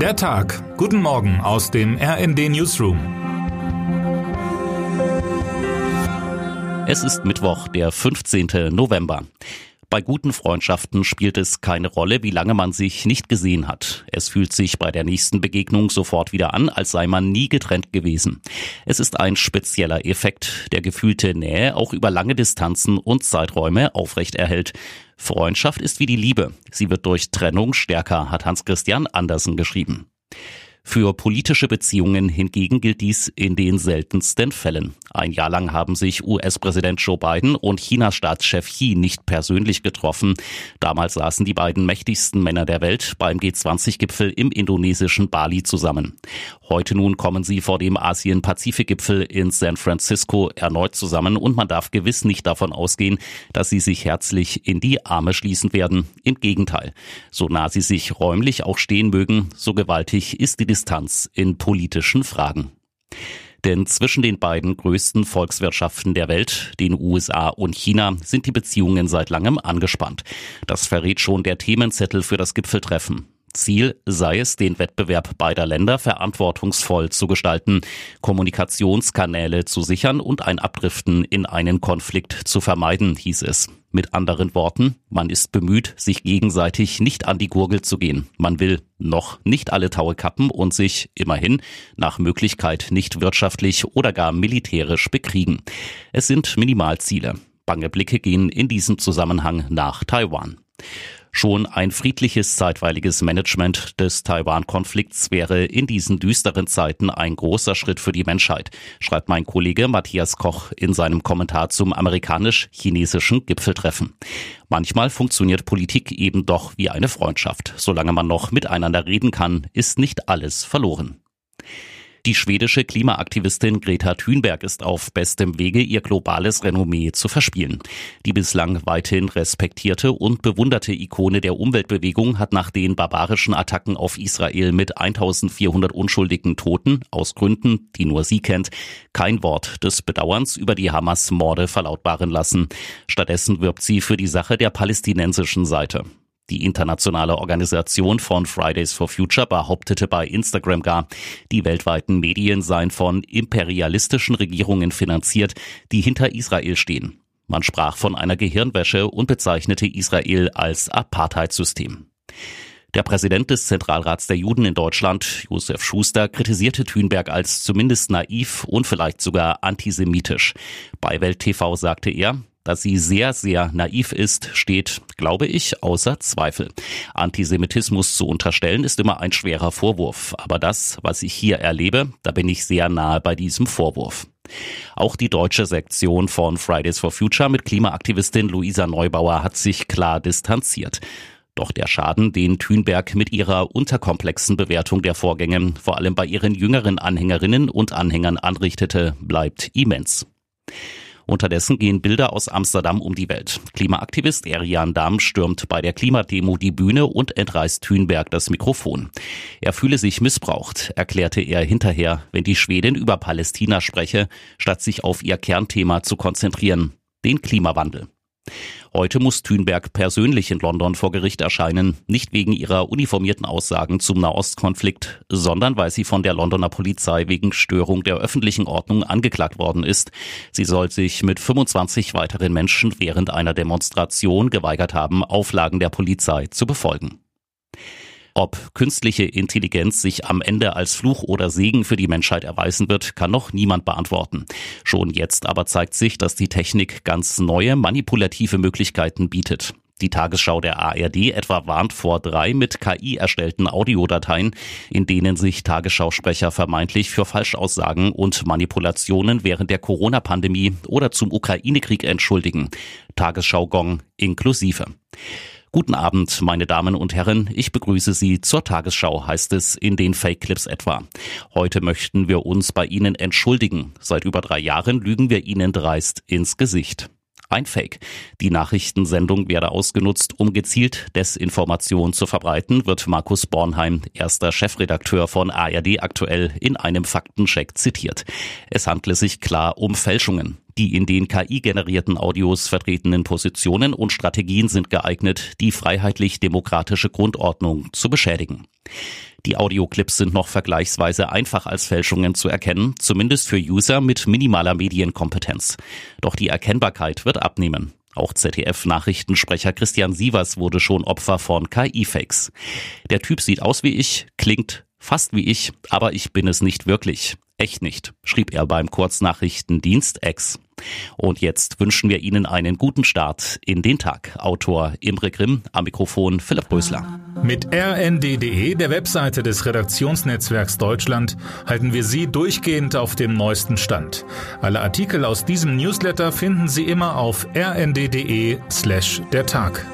Der Tag. Guten Morgen aus dem RND Newsroom. Es ist Mittwoch, der 15. November. Bei guten Freundschaften spielt es keine Rolle, wie lange man sich nicht gesehen hat. Es fühlt sich bei der nächsten Begegnung sofort wieder an, als sei man nie getrennt gewesen. Es ist ein spezieller Effekt, der gefühlte Nähe auch über lange Distanzen und Zeiträume aufrechterhält. Freundschaft ist wie die Liebe. Sie wird durch Trennung stärker, hat Hans Christian Andersen geschrieben. Für politische Beziehungen hingegen gilt dies in den seltensten Fällen. Ein Jahr lang haben sich US-Präsident Joe Biden und Chinas Staatschef Xi nicht persönlich getroffen. Damals saßen die beiden mächtigsten Männer der Welt beim G20-Gipfel im indonesischen Bali zusammen. Heute nun kommen sie vor dem Asien-Pazifik-Gipfel in San Francisco erneut zusammen und man darf gewiss nicht davon ausgehen, dass sie sich herzlich in die Arme schließen werden. Im Gegenteil. So nah sie sich räumlich auch stehen mögen, so gewaltig ist die Distanz in politischen Fragen. Denn zwischen den beiden größten Volkswirtschaften der Welt, den USA und China, sind die Beziehungen seit langem angespannt. Das verrät schon der Themenzettel für das Gipfeltreffen. Ziel sei es, den Wettbewerb beider Länder verantwortungsvoll zu gestalten, Kommunikationskanäle zu sichern und ein Abdriften in einen Konflikt zu vermeiden, hieß es. Mit anderen Worten, man ist bemüht, sich gegenseitig nicht an die Gurgel zu gehen. Man will noch nicht alle Taue kappen und sich immerhin nach Möglichkeit nicht wirtschaftlich oder gar militärisch bekriegen. Es sind Minimalziele. Bange Blicke gehen in diesem Zusammenhang nach Taiwan. Schon ein friedliches zeitweiliges Management des Taiwan-Konflikts wäre in diesen düsteren Zeiten ein großer Schritt für die Menschheit, schreibt mein Kollege Matthias Koch in seinem Kommentar zum amerikanisch-chinesischen Gipfeltreffen. Manchmal funktioniert Politik eben doch wie eine Freundschaft. Solange man noch miteinander reden kann, ist nicht alles verloren. Die schwedische Klimaaktivistin Greta Thunberg ist auf bestem Wege, ihr globales Renommee zu verspielen. Die bislang weithin respektierte und bewunderte Ikone der Umweltbewegung hat nach den barbarischen Attacken auf Israel mit 1400 unschuldigen Toten aus Gründen, die nur sie kennt, kein Wort des Bedauerns über die Hamas-Morde verlautbaren lassen. Stattdessen wirbt sie für die Sache der palästinensischen Seite. Die internationale Organisation von Fridays for Future behauptete bei Instagram gar, die weltweiten Medien seien von imperialistischen Regierungen finanziert, die hinter Israel stehen. Man sprach von einer Gehirnwäsche und bezeichnete Israel als Apartheidssystem. Der Präsident des Zentralrats der Juden in Deutschland, Josef Schuster, kritisierte Thünberg als zumindest naiv und vielleicht sogar antisemitisch. Bei Welt TV sagte er, dass sie sehr, sehr naiv ist, steht, glaube ich, außer Zweifel. Antisemitismus zu unterstellen ist immer ein schwerer Vorwurf. Aber das, was ich hier erlebe, da bin ich sehr nahe bei diesem Vorwurf. Auch die deutsche Sektion von Fridays for Future mit Klimaaktivistin Luisa Neubauer hat sich klar distanziert. Doch der Schaden, den Thünberg mit ihrer unterkomplexen Bewertung der Vorgänge vor allem bei ihren jüngeren Anhängerinnen und Anhängern anrichtete, bleibt immens. Unterdessen gehen Bilder aus Amsterdam um die Welt. Klimaaktivist Erian Dahm stürmt bei der Klimademo die Bühne und entreißt Thünberg das Mikrofon. Er fühle sich missbraucht, erklärte er hinterher, wenn die Schwedin über Palästina spreche, statt sich auf ihr Kernthema zu konzentrieren, den Klimawandel. Heute muss Thünberg persönlich in London vor Gericht erscheinen, nicht wegen ihrer uniformierten Aussagen zum Nahostkonflikt, sondern weil sie von der Londoner Polizei wegen Störung der öffentlichen Ordnung angeklagt worden ist. Sie soll sich mit 25 weiteren Menschen während einer Demonstration geweigert haben, Auflagen der Polizei zu befolgen. Ob künstliche Intelligenz sich am Ende als Fluch oder Segen für die Menschheit erweisen wird, kann noch niemand beantworten. Schon jetzt aber zeigt sich, dass die Technik ganz neue manipulative Möglichkeiten bietet. Die Tagesschau der ARD etwa warnt vor drei mit KI erstellten Audiodateien, in denen sich Tagesschausprecher vermeintlich für Falschaussagen und Manipulationen während der Corona-Pandemie oder zum Ukraine-Krieg entschuldigen. Tagesschau Gong inklusive. Guten Abend, meine Damen und Herren. Ich begrüße Sie zur Tagesschau, heißt es in den Fake-Clips etwa. Heute möchten wir uns bei Ihnen entschuldigen. Seit über drei Jahren lügen wir Ihnen dreist ins Gesicht. Ein Fake. Die Nachrichtensendung werde ausgenutzt, um gezielt Desinformation zu verbreiten, wird Markus Bornheim, erster Chefredakteur von ARD aktuell, in einem Faktencheck zitiert. Es handle sich klar um Fälschungen. Die in den KI-generierten Audios vertretenen Positionen und Strategien sind geeignet, die freiheitlich-demokratische Grundordnung zu beschädigen. Die Audioclips sind noch vergleichsweise einfach als Fälschungen zu erkennen, zumindest für User mit minimaler Medienkompetenz. Doch die Erkennbarkeit wird abnehmen. Auch ZDF-Nachrichtensprecher Christian Sievers wurde schon Opfer von KI-Fakes. Der Typ sieht aus wie ich, klingt fast wie ich, aber ich bin es nicht wirklich. Echt nicht, schrieb er beim Kurznachrichtendienst X. Und jetzt wünschen wir Ihnen einen guten Start in den Tag. Autor Imre Grimm, am Mikrofon Philipp Rösler. Mit rnd.de, der Webseite des Redaktionsnetzwerks Deutschland, halten wir Sie durchgehend auf dem neuesten Stand. Alle Artikel aus diesem Newsletter finden Sie immer auf rnd.de slash der Tag.